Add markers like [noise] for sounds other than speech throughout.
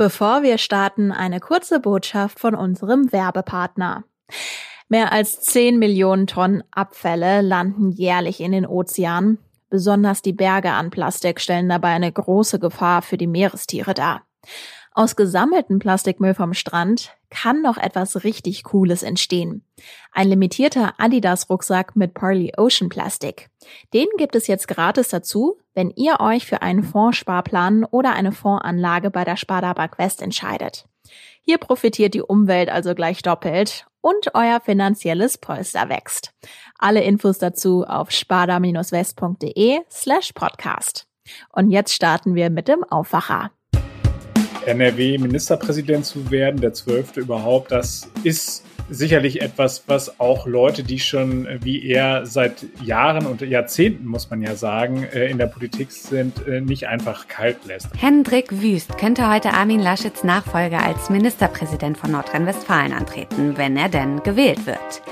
Bevor wir starten, eine kurze Botschaft von unserem Werbepartner. Mehr als 10 Millionen Tonnen Abfälle landen jährlich in den Ozeanen. Besonders die Berge an Plastik stellen dabei eine große Gefahr für die Meerestiere dar. Aus gesammeltem Plastikmüll vom Strand kann noch etwas richtig Cooles entstehen. Ein limitierter Adidas-Rucksack mit Parley Ocean Plastik. Den gibt es jetzt gratis dazu, wenn ihr euch für einen Fondssparplan oder eine Fondsanlage bei der Sparda West entscheidet. Hier profitiert die Umwelt also gleich doppelt und euer finanzielles Polster wächst. Alle Infos dazu auf sparda-west.de slash podcast. Und jetzt starten wir mit dem Aufwacher. NRW-Ministerpräsident zu werden, der Zwölfte überhaupt, das ist sicherlich etwas, was auch Leute, die schon wie er seit Jahren und Jahrzehnten, muss man ja sagen, äh, in der Politik sind, äh, nicht einfach kalt lässt. Hendrik Wüst könnte heute Armin Laschets Nachfolger als Ministerpräsident von Nordrhein-Westfalen antreten, wenn er denn gewählt wird.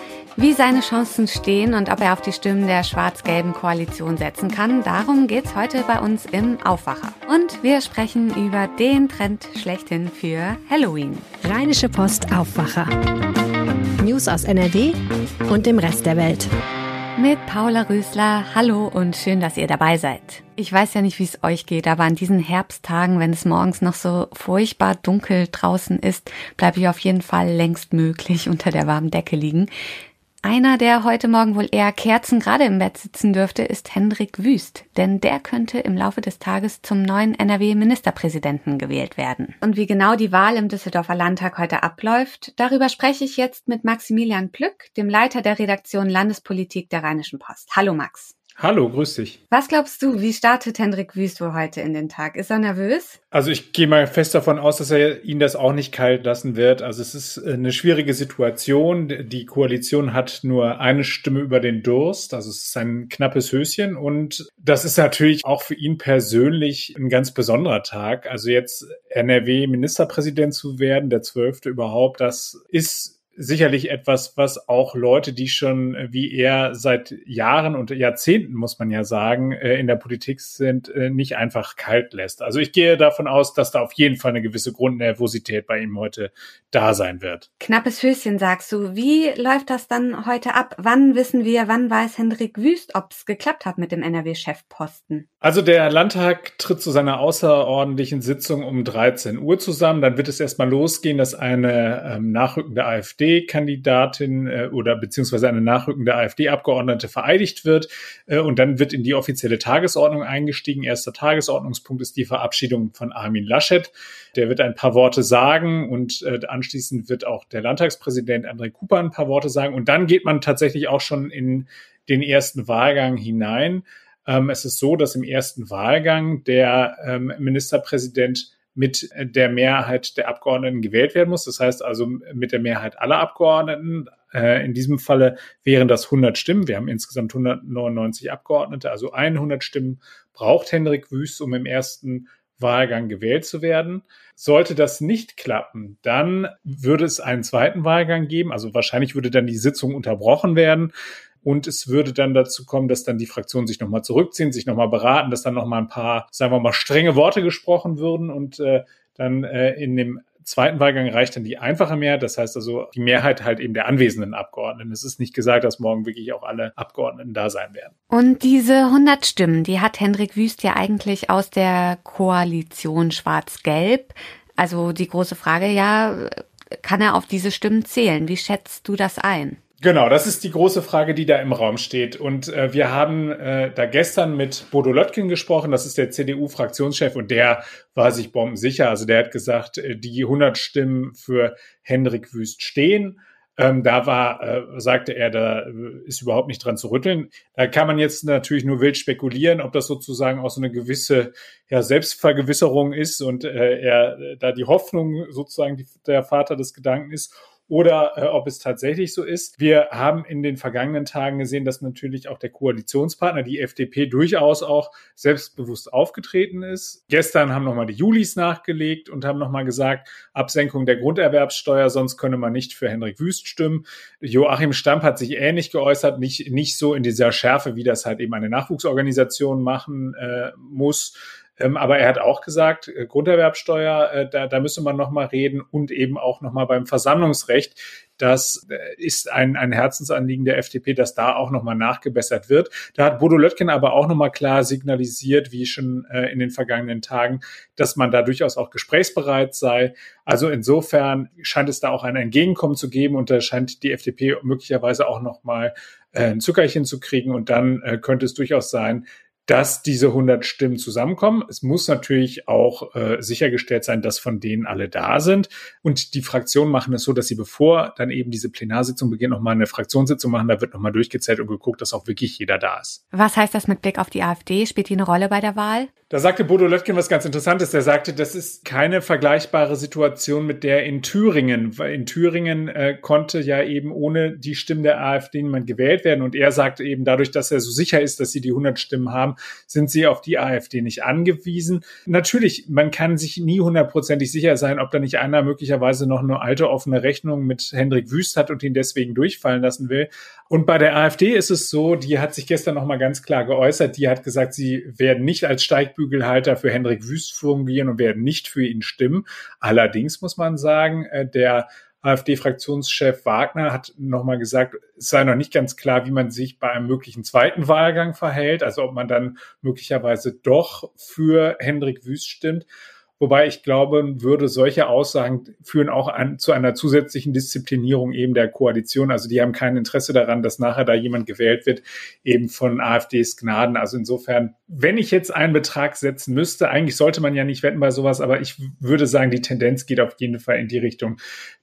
Wie seine Chancen stehen und ob er auf die Stimmen der schwarz-gelben Koalition setzen kann, darum geht's heute bei uns im Aufwacher. Und wir sprechen über den Trend schlechthin für Halloween. Rheinische Post Aufwacher. News aus NRW und dem Rest der Welt. Mit Paula Rösler. Hallo und schön, dass ihr dabei seid. Ich weiß ja nicht, wie es euch geht, aber an diesen Herbsttagen, wenn es morgens noch so furchtbar dunkel draußen ist, bleibe ich auf jeden Fall längst möglich [laughs] unter der warmen Decke liegen. Einer, der heute Morgen wohl eher Kerzen gerade im Bett sitzen dürfte, ist Hendrik Wüst, denn der könnte im Laufe des Tages zum neuen NRW-Ministerpräsidenten gewählt werden. Und wie genau die Wahl im Düsseldorfer Landtag heute abläuft, darüber spreche ich jetzt mit Maximilian Plück, dem Leiter der Redaktion Landespolitik der Rheinischen Post. Hallo Max. Hallo, grüß dich. Was glaubst du, wie startet Hendrik Wüst heute in den Tag? Ist er nervös? Also ich gehe mal fest davon aus, dass er ihn das auch nicht kalt lassen wird. Also es ist eine schwierige Situation. Die Koalition hat nur eine Stimme über den Durst. Also es ist ein knappes Höschen. Und das ist natürlich auch für ihn persönlich ein ganz besonderer Tag. Also jetzt NRW-Ministerpräsident zu werden, der zwölfte überhaupt, das ist sicherlich etwas, was auch Leute, die schon äh, wie er seit Jahren und Jahrzehnten, muss man ja sagen, äh, in der Politik sind, äh, nicht einfach kalt lässt. Also ich gehe davon aus, dass da auf jeden Fall eine gewisse Grundnervosität bei ihm heute da sein wird. Knappes Höschen, sagst du. Wie läuft das dann heute ab? Wann wissen wir, wann weiß Hendrik Wüst, ob es geklappt hat mit dem NRW-Chefposten? Also der Landtag tritt zu seiner außerordentlichen Sitzung um 13 Uhr zusammen. Dann wird es erstmal losgehen, dass eine ähm, nachrückende AfD-Kandidatin äh, oder beziehungsweise eine nachrückende AfD-Abgeordnete vereidigt wird. Äh, und dann wird in die offizielle Tagesordnung eingestiegen. Erster Tagesordnungspunkt ist die Verabschiedung von Armin Laschet. Der wird ein paar Worte sagen und äh, anschließend wird auch der Landtagspräsident André Cooper ein paar Worte sagen. Und dann geht man tatsächlich auch schon in den ersten Wahlgang hinein. Ähm, es ist so, dass im ersten Wahlgang der ähm, Ministerpräsident mit der Mehrheit der Abgeordneten gewählt werden muss. Das heißt also mit der Mehrheit aller Abgeordneten. Äh, in diesem Falle wären das 100 Stimmen. Wir haben insgesamt 199 Abgeordnete, also 100 Stimmen braucht Hendrik Wüst, um im ersten Wahlgang gewählt zu werden. Sollte das nicht klappen, dann würde es einen zweiten Wahlgang geben. Also wahrscheinlich würde dann die Sitzung unterbrochen werden. Und es würde dann dazu kommen, dass dann die Fraktionen sich nochmal zurückziehen, sich nochmal beraten, dass dann nochmal ein paar, sagen wir mal, strenge Worte gesprochen würden und äh, dann äh, in dem zweiten Wahlgang reicht dann die einfache Mehrheit. Das heißt also die Mehrheit halt eben der anwesenden Abgeordneten. Es ist nicht gesagt, dass morgen wirklich auch alle Abgeordneten da sein werden. Und diese 100 Stimmen, die hat Hendrik Wüst ja eigentlich aus der Koalition Schwarz-Gelb. Also die große Frage, ja, kann er auf diese Stimmen zählen? Wie schätzt du das ein? Genau, das ist die große Frage, die da im Raum steht. Und äh, wir haben äh, da gestern mit Bodo Löttgen gesprochen, das ist der CDU-Fraktionschef, und der war sich bombensicher. Also der hat gesagt, äh, die 100 Stimmen für Hendrik Wüst stehen. Ähm, da war, äh, sagte er, da äh, ist überhaupt nicht dran zu rütteln. Da kann man jetzt natürlich nur wild spekulieren, ob das sozusagen auch so eine gewisse ja, Selbstvergewisserung ist und äh, er da die Hoffnung sozusagen die, der Vater des Gedanken ist oder äh, ob es tatsächlich so ist. Wir haben in den vergangenen Tagen gesehen, dass natürlich auch der Koalitionspartner, die FDP, durchaus auch selbstbewusst aufgetreten ist. Gestern haben nochmal die Julis nachgelegt und haben nochmal gesagt, Absenkung der Grunderwerbssteuer, sonst könne man nicht für Hendrik Wüst stimmen. Joachim Stamp hat sich ähnlich geäußert, nicht, nicht so in dieser Schärfe, wie das halt eben eine Nachwuchsorganisation machen äh, muss Ähm, aber er hat auch gesagt, äh, Grunderwerbsteuer, äh, da, da müsse man nochmal reden und eben auch nochmal beim Versammlungsrecht. Das äh, ist ein, ein Herzensanliegen der FDP, dass da auch nochmal nachgebessert wird. Da hat Bodo Löttgen aber auch nochmal klar signalisiert, wie schon äh, in den vergangenen Tagen, dass man da durchaus auch gesprächsbereit sei. Also insofern scheint es da auch ein Entgegenkommen zu geben und da scheint die FDP möglicherweise auch nochmal äh, ein Zuckerchen zu kriegen und dann äh, könnte es durchaus sein, dass diese 100 Stimmen zusammenkommen. Es muss natürlich auch äh, sichergestellt sein, dass von denen alle da sind. Und die Fraktionen machen es so, dass sie bevor dann eben diese Plenarsitzung beginnt, nochmal eine Fraktionssitzung machen. Da wird nochmal durchgezählt und geguckt, dass auch wirklich jeder da ist. Was heißt das mit Blick auf die AfD? Spielt die eine Rolle bei der Wahl? Da sagte Bodo Löttgen was ganz Interessantes. Der sagte, das ist keine vergleichbare Situation mit der in Thüringen, weil in Thüringen äh, konnte ja eben ohne die Stimmen der AfD niemand gewählt werden. Und er sagte eben dadurch, dass er so sicher ist, dass sie die 100 Stimmen haben, sind sie auf die AfD nicht angewiesen. Natürlich, man kann sich nie hundertprozentig sicher sein, ob da nicht einer möglicherweise noch eine alte offene Rechnung mit Hendrik Wüst hat und ihn deswegen durchfallen lassen will. Und bei der AfD ist es so, die hat sich gestern noch mal ganz klar geäußert. Die hat gesagt, sie werden nicht als Steigbügelhalter für Hendrik Wüst fungieren und werden nicht für ihn stimmen. Allerdings muss man sagen, äh, der AfD-Fraktionschef Wagner hat nochmal gesagt, es sei noch nicht ganz klar, wie man sich bei einem möglichen zweiten Wahlgang verhält, also ob man dann möglicherweise doch für Hendrik Wüst stimmt. Wobei ich glaube, würde solche Aussagen führen auch an, zu einer zusätzlichen Disziplinierung eben der Koalition. Also die haben kein Interesse daran, dass nachher da jemand gewählt wird, eben von AfDs Gnaden. Also insofern, wenn ich jetzt einen Betrag setzen müsste, eigentlich sollte man ja nicht wetten bei sowas, aber ich würde sagen, die Tendenz geht auf jeden Fall in die Richtung,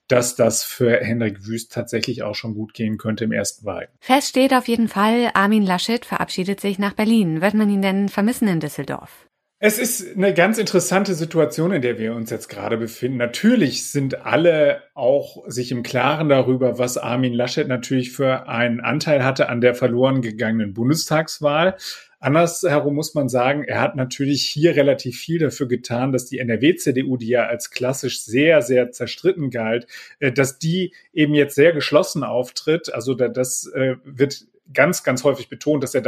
dass das für Henrik Wüst tatsächlich auch schon gut gehen könnte im ersten Wahl. Fest steht auf jeden Fall, Armin Laschet verabschiedet sich nach Berlin. Wird man ihn denn vermissen in Düsseldorf? Es ist eine ganz interessante Situation, in der wir uns jetzt gerade befinden. Natürlich sind alle auch sich im Klaren darüber, was Armin Laschet natürlich für einen Anteil hatte an der verloren gegangenen Bundestagswahl. Andersherum muss man sagen, er hat natürlich hier relativ viel dafür getan, dass die NRW-CDU, die ja als klassisch sehr, sehr zerstritten galt, äh, dass die eben jetzt sehr geschlossen auftritt. Also das äh, wird ganz, ganz häufig betont, dass er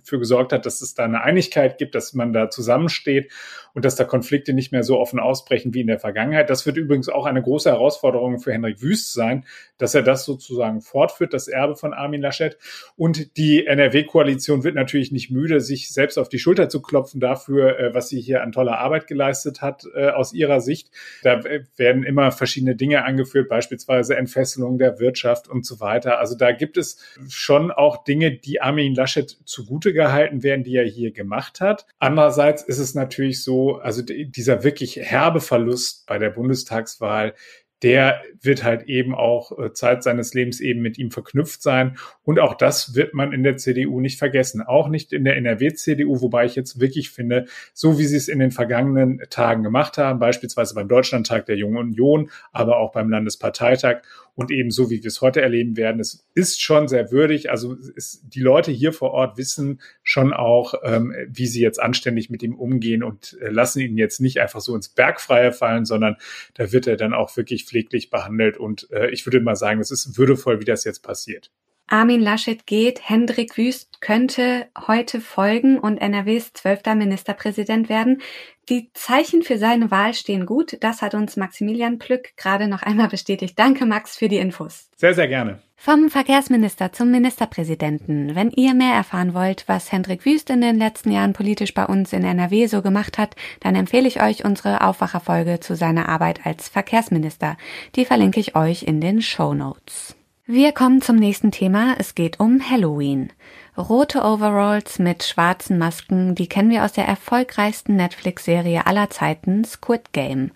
dafür gesorgt hat, dass es da eine Einigkeit gibt, dass man da zusammensteht und dass da Konflikte nicht mehr so offen ausbrechen wie in der Vergangenheit. Das wird übrigens auch eine große Herausforderung für Henrik Wüst sein, dass er das sozusagen fortführt, das Erbe von Armin Laschet. Und die NRW-Koalition wird natürlich nicht müde, sich selbst auf die Schulter zu klopfen dafür, äh, was sie hier an toller Arbeit geleistet hat äh, aus ihrer Sicht. Da werden immer verschiedene Dinge angeführt, beispielsweise Entfesselung der Wirtschaft und so weiter. Also da gibt es schon auch Dinge, die Armin Laschet zugute gehalten werden, die er hier gemacht hat. Andererseits ist es natürlich so, also dieser wirklich herbe Verlust bei der Bundestagswahl, der wird halt eben auch äh, Zeit seines Lebens eben mit ihm verknüpft sein. Und auch das wird man in der CDU nicht vergessen. Auch nicht in der NRW-CDU, wobei ich jetzt wirklich finde, so wie sie es in den vergangenen Tagen gemacht haben, beispielsweise beim Deutschlandtag der Jungen Union, aber auch beim Landesparteitag und eben so, wie wir es heute erleben werden. Es ist schon sehr würdig. Also es, die Leute hier vor Ort wissen schon auch, ähm, wie sie jetzt anständig mit ihm umgehen und äh, lassen ihn jetzt nicht einfach so ins Bergfreie fallen, sondern da wird er dann auch wirklich pfleglich behandelt. Und äh, ich würde mal sagen, es ist würdevoll, wie das jetzt passiert. Armin Laschet geht, Hendrik Wüst könnte heute folgen und NRWs zwölfter Ministerpräsident werden. Die Zeichen für seine Wahl stehen gut. Das hat uns Maximilian Plück gerade noch einmal bestätigt. Danke, Max, für die Infos. Sehr, sehr gerne. Vom Verkehrsminister zum Ministerpräsidenten. Wenn ihr mehr erfahren wollt, was Hendrik Wüst in den letzten Jahren politisch bei uns in NRW so gemacht hat, dann empfehle ich euch unsere Aufwacherfolge zu seiner Arbeit als Verkehrsminister. Die verlinke ich euch in den Show Notes. Wir kommen zum nächsten Thema. Es geht um Halloween. Rote Overalls mit schwarzen Masken, die kennen wir aus der erfolgreichsten Netflix-Serie aller Zeiten, Squid Game.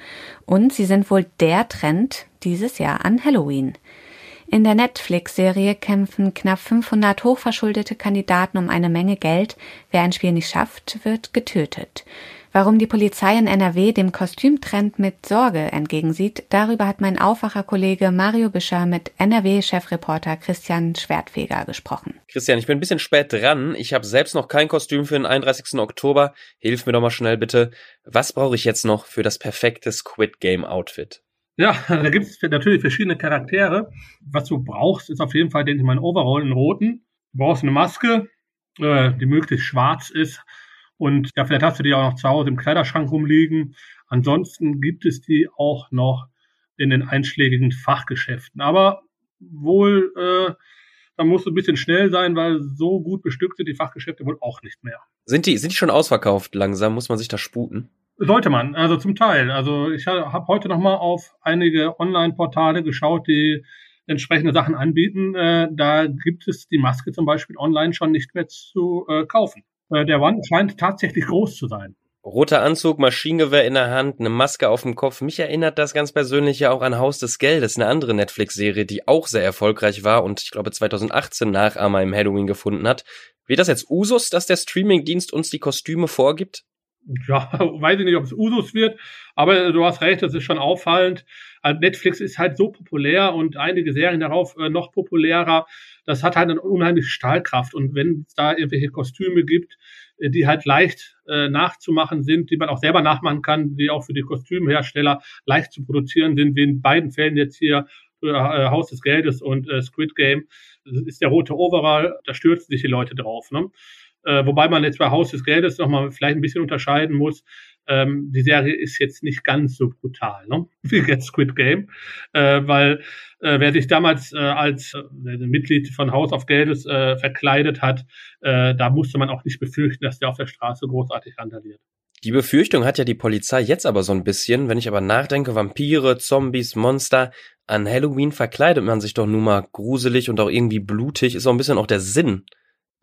Und sie sind wohl der Trend dieses Jahr an Halloween. In der Netflix-Serie kämpfen knapp 500 hochverschuldete Kandidaten um eine Menge Geld. Wer ein Spiel nicht schafft, wird getötet. Warum die Polizei in NRW dem Kostümtrend mit Sorge entgegensieht, darüber hat mein Aufwacherkollege Mario Bischer mit NRW-Chefreporter Christian Schwertfeger gesprochen. Christian, ich bin ein bisschen spät dran. Ich habe selbst noch kein Kostüm für den 31. Oktober. Hilf mir doch mal schnell bitte. Was brauche ich jetzt noch für das perfekte Squid Game Outfit? Ja, da gibt es natürlich verschiedene Charaktere. Was du brauchst, ist auf jeden Fall, denke ich mal, ein Overall, einen roten. Du brauchst eine Maske, äh, die möglichst schwarz ist Und ja, vielleicht hast du die auch noch zu Hause im Kleiderschrank rumliegen. Ansonsten gibt es die auch noch in den einschlägigen Fachgeschäften. Aber wohl, äh, da musst du ein bisschen schnell sein, weil so gut bestückt sind die Fachgeschäfte wohl auch nicht mehr. Sind die, sind die schon ausverkauft langsam? Muss man sich da sputen? Sollte man, also zum Teil. Also ich habe heute noch mal auf einige Online-Portale geschaut, die entsprechende Sachen anbieten. Äh, da gibt es die Maske zum Beispiel online schon nicht mehr zu äh, kaufen. Äh, der One scheint tatsächlich groß zu sein. Roter Anzug, Maschinengewehr in der Hand, eine Maske auf dem Kopf. Mich erinnert das ganz persönlich ja auch an Haus des Geldes, eine andere Netflix-Serie, die auch sehr erfolgreich war und ich glaube 2018 Nachahmer im Halloween gefunden hat. Wird das jetzt Usus, dass der Streamingdienst uns die Kostüme vorgibt? Ja, [laughs] weiß ich nicht, ob es Usus wird, aber du hast recht, das ist schon auffallend. Also Netflix ist halt so populär und einige Serien darauf äh, noch populärer. Das hat halt eine unheimliche Stahlkraft. Und wenn es da irgendwelche Kostüme gibt, äh, die halt leicht äh, nachzumachen sind, die man auch selber nachmachen kann, die auch für die Kostümhersteller leicht zu produzieren sind, wie in beiden Fällen jetzt hier äh, Haus des Geldes und äh, Squid Game, das ist der rote Overall, da stürzen sich die Leute drauf. Ne? Äh, wobei man jetzt bei Haus des Geldes nochmal vielleicht ein bisschen unterscheiden muss. Ähm, die Serie ist jetzt nicht ganz so brutal, ne? [laughs] wie jetzt Squid Game, äh, weil äh, wer sich damals äh, als äh, Mitglied von Haus of Geldes äh, verkleidet hat, äh, da musste man auch nicht befürchten, dass der auf der Straße großartig randaliert. Die Befürchtung hat ja die Polizei jetzt aber so ein bisschen, wenn ich aber nachdenke, Vampire, Zombies, Monster, an Halloween verkleidet man sich doch nun mal gruselig und auch irgendwie blutig, ist auch ein bisschen auch der Sinn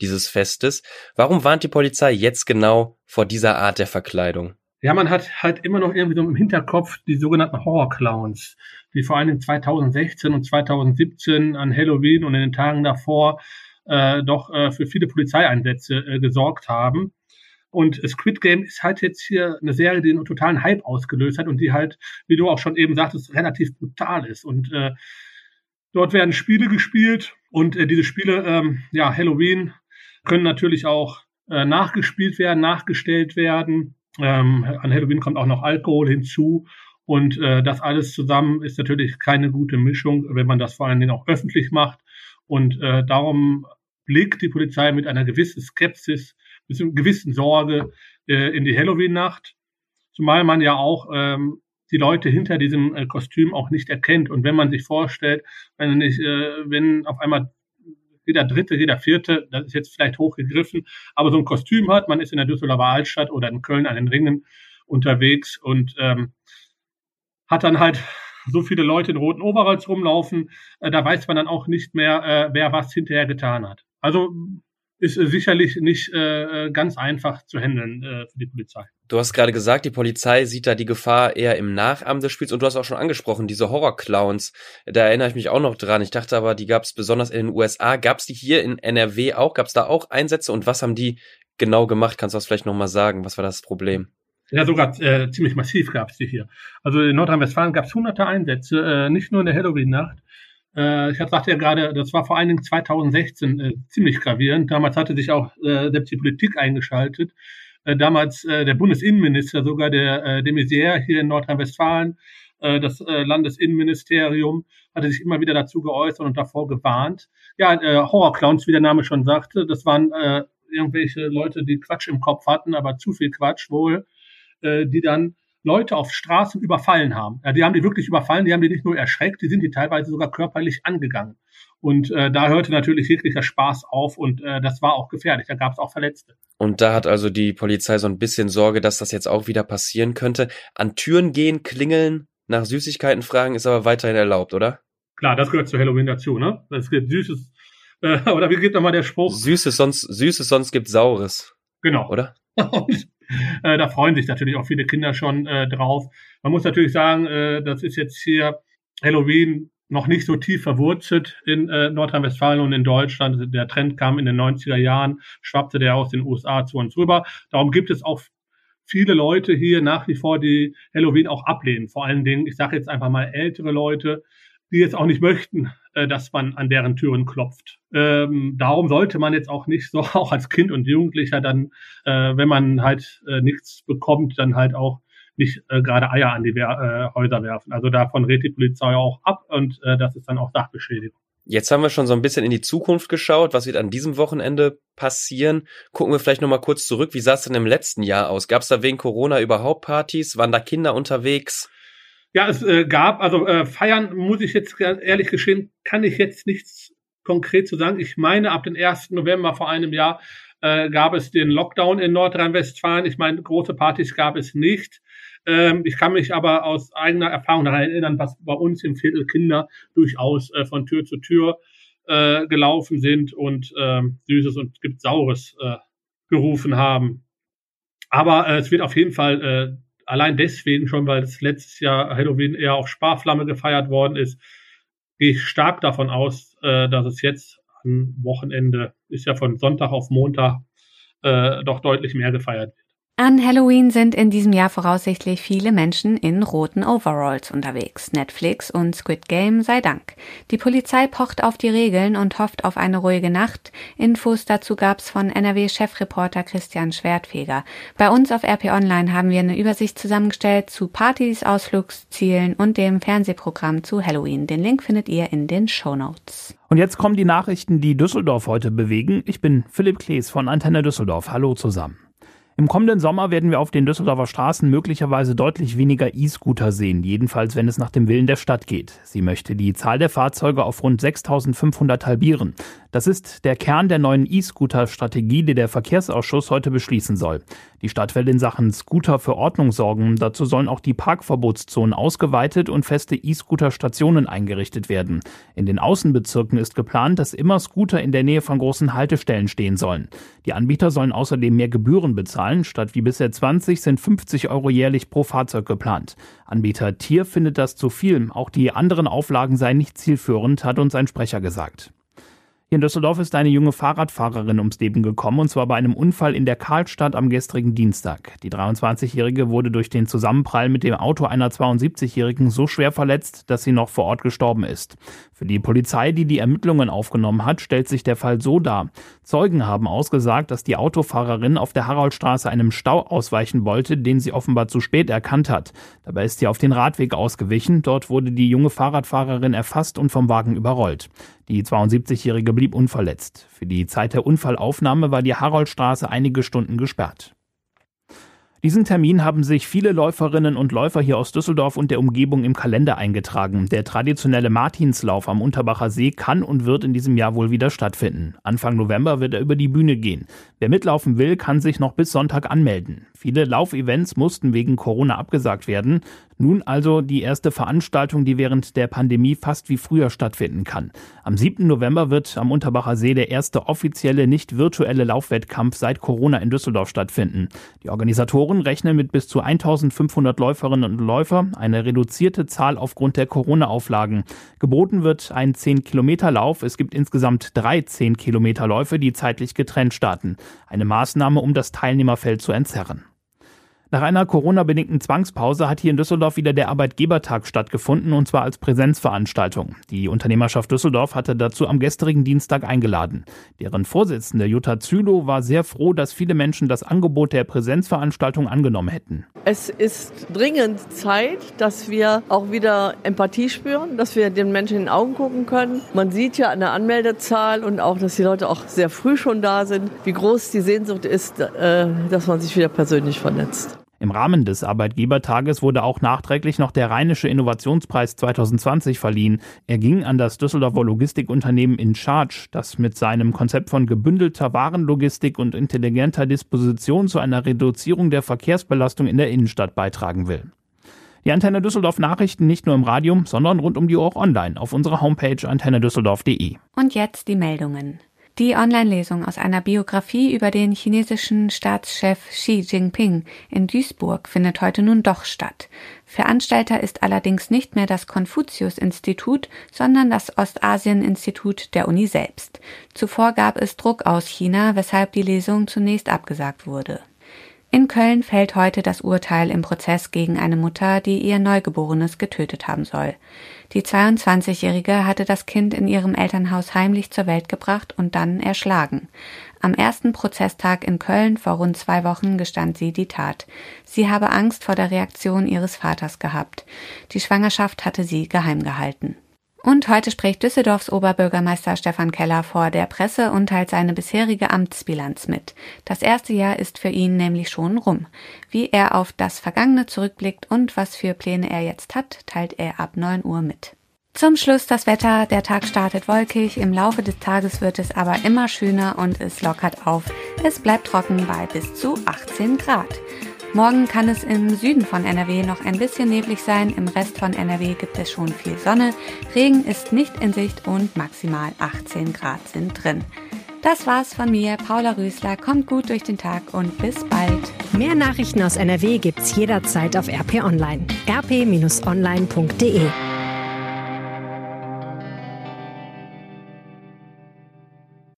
dieses Festes. Warum warnt die Polizei jetzt genau vor dieser Art der Verkleidung? Ja, man hat halt immer noch irgendwie so im Hinterkopf die sogenannten Horror-Clowns, die vor allem 2016 und 2017 an Halloween und in den Tagen davor äh, doch äh, für viele Polizeieinsätze äh, gesorgt haben. Und Squid Game ist halt jetzt hier eine Serie, die einen totalen Hype ausgelöst hat und die halt, wie du auch schon eben sagtest, relativ brutal ist. Und äh, dort werden Spiele gespielt und äh, diese Spiele, ähm, ja, Halloween, können natürlich auch äh, nachgespielt werden, nachgestellt werden. Ähm, an Halloween kommt auch noch Alkohol hinzu. Und äh, das alles zusammen ist natürlich keine gute Mischung, wenn man das vor allen Dingen auch öffentlich macht. Und äh, darum blickt die Polizei mit einer gewissen Skepsis, mit einer gewissen Sorge äh, in die Halloween-Nacht. Zumal man ja auch ähm, die Leute hinter diesem äh, Kostüm auch nicht erkennt. Und wenn man sich vorstellt, wenn, nicht, äh, wenn auf einmal jeder Dritte, jeder Vierte, das ist jetzt vielleicht hochgegriffen, aber so ein Kostüm hat, man ist in der Düsseldorfer Altstadt oder in Köln an den Ringen unterwegs und ähm, hat dann halt so viele Leute in roten Overalls rumlaufen, äh, da weiß man dann auch nicht mehr, äh, wer was hinterher getan hat. Also ist äh, sicherlich nicht äh, ganz einfach zu handeln äh, für die Polizei. Du hast gerade gesagt, die Polizei sieht da die Gefahr eher im Nachahmen des Spiels und du hast auch schon angesprochen, diese Horror-Clowns. Da erinnere ich mich auch noch dran. Ich dachte aber, die gab es besonders in den USA. Gab es die hier in NRW auch? Gab es da auch Einsätze und was haben die genau gemacht? Kannst du das vielleicht nochmal sagen? Was war das Problem? Ja, sogar äh, ziemlich massiv gab es die hier. Also in Nordrhein-Westfalen gab es hunderte Einsätze, äh, nicht nur in der Halloween-Nacht. Äh, ich sagte ja gerade, das war vor allen Dingen 2016 äh, ziemlich gravierend. Damals hatte sich auch äh, selbst die Politik eingeschaltet. Äh, damals äh, der Bundesinnenminister, sogar der äh, de Maizière hier in Nordrhein-Westfalen, das Landesinnenministerium, hatte sich immer wieder dazu geäußert und davor gewarnt. Ja, Horrorclowns, wie der Name schon sagte, das waren irgendwelche Leute, die Quatsch im Kopf hatten, aber zu viel Quatsch wohl die dann Leute auf Straßen überfallen haben. Ja, die haben die wirklich überfallen, die haben die nicht nur erschreckt, die sind die teilweise sogar körperlich angegangen. Und äh, da hörte natürlich jeglicher Spaß auf und äh, das war auch gefährlich. Da gab es auch Verletzte. Und da hat also die Polizei so ein bisschen Sorge, dass das jetzt auch wieder passieren könnte. An Türen gehen, klingeln, nach Süßigkeiten fragen ist aber weiterhin erlaubt, oder? Klar, das gehört zu Halloween dazu, ne? Es gibt Süßes, äh, [laughs] oder wie geht nochmal der Spruch? Süßes sonst, Süßes sonst gibt Saures. Genau. Oder? [laughs] Und äh, da freuen sich natürlich auch viele Kinder schon äh, drauf. Man muss natürlich sagen, äh, das ist jetzt hier Halloween noch nicht so tief verwurzelt in äh, Nordrhein-Westfalen und in Deutschland. Der Trend kam in den 90er Jahren, schwappte der aus den USA zu uns rüber. Darum gibt es auch viele Leute hier nach wie vor, die Halloween auch ablehnen. Vor allen Dingen, ich sage jetzt einfach mal ältere Leute, die jetzt auch nicht möchten, äh, dass man an deren Türen klopft. Ähm, darum sollte man jetzt auch nicht so, [laughs] auch als Kind und Jugendlicher dann, äh, wenn man halt äh, nichts bekommt, dann halt auch nicht äh, gerade Eier an die Wer äh, Häuser werfen. Also davon rät die Polizei auch ab und äh, das ist dann auch Sachbeschädigung. Jetzt haben wir schon so ein bisschen in die Zukunft geschaut. Was wird an diesem Wochenende passieren? Gucken wir vielleicht nochmal kurz zurück. Wie sah es denn im letzten Jahr aus? Gab es da wegen Corona überhaupt Partys? Waren da Kinder unterwegs? Ja, es äh, gab, also äh, feiern muss ich jetzt ehrlich geschehen, kann ich jetzt nichts konkret zu sagen. Ich meine, ab dem 1. November vor einem Jahr äh, gab es den Lockdown in Nordrhein-Westfalen. Ich meine, große Partys gab es nicht. Ähm, ich kann mich aber aus eigener Erfahrung daran erinnern, was bei uns im Viertel Kinder durchaus äh, von Tür zu Tür äh, gelaufen sind und äh, Süßes und gibt Saures äh, gerufen haben. Aber äh, es wird auf jeden Fall äh, allein deswegen schon, weil es letztes Jahr Halloween eher auf Sparflamme gefeiert worden ist, gehe ich stark davon aus, äh, dass es jetzt am Wochenende, ist ja von Sonntag auf Montag, äh, doch deutlich mehr gefeiert wird. An Halloween sind in diesem Jahr voraussichtlich viele Menschen in roten Overalls unterwegs. Netflix und Squid Game sei Dank. Die Polizei pocht auf die Regeln und hofft auf eine ruhige Nacht. Infos dazu gab's von NRW-Chefreporter Christian Schwertfeger. Bei uns auf RP Online haben wir eine Übersicht zusammengestellt zu Partys, Ausflugszielen und dem Fernsehprogramm zu Halloween. Den Link findet ihr in den Show Notes. Und jetzt kommen die Nachrichten, die Düsseldorf heute bewegen. Ich bin Philipp Klees von Antenne Düsseldorf. Hallo zusammen. Im kommenden Sommer werden wir auf den Düsseldorfer Straßen möglicherweise deutlich weniger E-Scooter sehen, jedenfalls wenn es nach dem Willen der Stadt geht. Sie möchte die Zahl der Fahrzeuge auf rund 6500 halbieren. Das ist der Kern der neuen E-Scooter-Strategie, die der Verkehrsausschuss heute beschließen soll. Die Stadt will in Sachen Scooter für Ordnung sorgen. Dazu sollen auch die Parkverbotszonen ausgeweitet und feste E-Scooter-Stationen eingerichtet werden. In den Außenbezirken ist geplant, dass immer Scooter in der Nähe von großen Haltestellen stehen sollen. Die Anbieter sollen außerdem mehr Gebühren bezahlen. Statt wie bisher 20 sind 50 Euro jährlich pro Fahrzeug geplant. Anbieter Tier findet das zu viel. Auch die anderen Auflagen seien nicht zielführend, hat uns ein Sprecher gesagt. Hier in Düsseldorf ist eine junge Fahrradfahrerin ums Leben gekommen, und zwar bei einem Unfall in der Karlstadt am gestrigen Dienstag. Die 23-Jährige wurde durch den Zusammenprall mit dem Auto einer 72-Jährigen so schwer verletzt, dass sie noch vor Ort gestorben ist. Für die Polizei, die die Ermittlungen aufgenommen hat, stellt sich der Fall so dar. Zeugen haben ausgesagt, dass die Autofahrerin auf der Haroldstraße einem Stau ausweichen wollte, den sie offenbar zu spät erkannt hat. Dabei ist sie auf den Radweg ausgewichen. Dort wurde die junge Fahrradfahrerin erfasst und vom Wagen überrollt. Die 72-Jährige blieb unverletzt. Für die Zeit der Unfallaufnahme war die Haroldstraße einige Stunden gesperrt. Diesen Termin haben sich viele Läuferinnen und Läufer hier aus Düsseldorf und der Umgebung im Kalender eingetragen. Der traditionelle Martinslauf am Unterbacher See kann und wird in diesem Jahr wohl wieder stattfinden. Anfang November wird er über die Bühne gehen. Wer mitlaufen will, kann sich noch bis Sonntag anmelden. Viele Laufevents mussten wegen Corona abgesagt werden. Nun also die erste Veranstaltung, die während der Pandemie fast wie früher stattfinden kann. Am 7. November wird am Unterbacher See der erste offizielle, nicht virtuelle Laufwettkampf seit Corona in Düsseldorf stattfinden. Die Organisatoren rechnen mit bis zu 1500 Läuferinnen und Läufer, eine reduzierte Zahl aufgrund der Corona-Auflagen. Geboten wird ein 10-Kilometer-Lauf. Es gibt insgesamt drei 10-Kilometer-Läufe, die zeitlich getrennt starten. Eine Maßnahme, um das Teilnehmerfeld zu entzerren. Nach einer Corona-bedingten Zwangspause hat hier in Düsseldorf wieder der Arbeitgebertag stattgefunden und zwar als Präsenzveranstaltung. Die Unternehmerschaft Düsseldorf hatte dazu am gestrigen Dienstag eingeladen. Deren Vorsitzende Jutta Zülow war sehr froh, dass viele Menschen das Angebot der Präsenzveranstaltung angenommen hätten. Es ist dringend Zeit, dass wir auch wieder Empathie spüren, dass wir den Menschen in den Augen gucken können. Man sieht ja an der Anmeldezahl und auch, dass die Leute auch sehr früh schon da sind, wie groß die Sehnsucht ist, äh, dass man sich wieder persönlich vernetzt. Im Rahmen des Arbeitgebertages wurde auch nachträglich noch der Rheinische Innovationspreis 2020 verliehen. Er ging an das Düsseldorfer Logistikunternehmen In Charge, das mit seinem Konzept von gebündelter Warenlogistik und intelligenter Disposition zu einer Reduzierung der Verkehrsbelastung in der Innenstadt beitragen will. Die Antenne Düsseldorf Nachrichten nicht nur im Radio, sondern rund um die Uhr auch online auf unserer Homepage antennedüsseldorf.de. Und jetzt die Meldungen. Die Online-Lesung aus einer Biografie über den chinesischen Staatschef Xi Jinping in Duisburg findet heute nun doch statt. Veranstalter ist allerdings nicht mehr das Konfuzius-Institut, sondern das Ostasien-Institut der Uni selbst. Zuvor gab es Druck aus China, weshalb die Lesung zunächst abgesagt wurde. In Köln fällt heute das Urteil im Prozess gegen eine Mutter, die ihr Neugeborenes getötet haben soll. Die 22-Jährige hatte das Kind in ihrem Elternhaus heimlich zur Welt gebracht und dann erschlagen. Am ersten Prozesstag in Köln vor rund zwei Wochen gestand sie die Tat. Sie habe Angst vor der Reaktion ihres Vaters gehabt. Die Schwangerschaft hatte sie geheim gehalten. Und heute spricht Düsseldorfs Oberbürgermeister Stefan Keller vor der Presse und teilt seine bisherige Amtsbilanz mit. Das erste Jahr ist für ihn nämlich schon rum. Wie er auf das Vergangene zurückblickt und was für Pläne er jetzt hat, teilt er ab 9 Uhr mit. Zum Schluss das Wetter. Der Tag startet wolkig. Im Laufe des Tages wird es aber immer schöner und es lockert auf. Es bleibt trocken bei bis zu 18 Grad. Morgen kann es im Süden von NRW noch ein bisschen neblig sein, im Rest von NRW gibt es schon viel Sonne, Regen ist nicht in Sicht und maximal 18 Grad sind drin. Das war's von mir, Paula Rösler. Kommt gut durch den Tag und bis bald. Mehr Nachrichten aus NRW gibt's jederzeit auf RP Online. rp-online.de